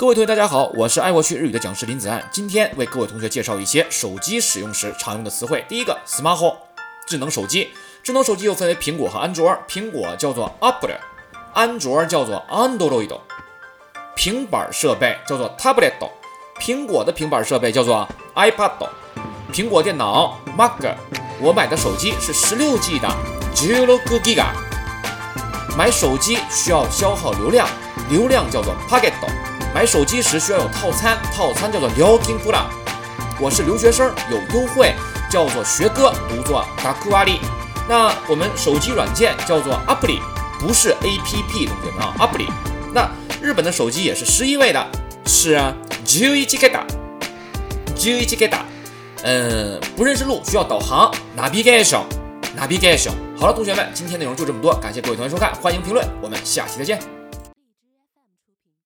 各位同学，大家好，我是爱过去日语的讲师林子安，今天为各位同学介绍一些手机使用时常用的词汇。第一个，Smart Home，智能手机。智能手机又分为苹果和安卓，苹果叫做 Apple，安卓叫做 Android。平板设备叫做 tablet，苹果的平板设备叫做 iPad。苹果电脑 Mac，我买的手机是十六 G 的 j i l o Giga。买手机需要消耗流量，流量叫做 Packet。买手机时需要有套餐，套餐叫做 Yoking Pula。我是留学生，有优惠，叫做学哥，读作 Dakuari。那我们手机软件叫做 Apply，不是 APP，同学们啊，Apply。那日本的手机也是十一位的，是啊 j u i c h i k e t a j u i c h i k e t a 嗯，不认识路需要导航，Navigation，Navigation。好了，同学们，今天内容就这么多，感谢各位同学收看，欢迎评论，我们下期再见。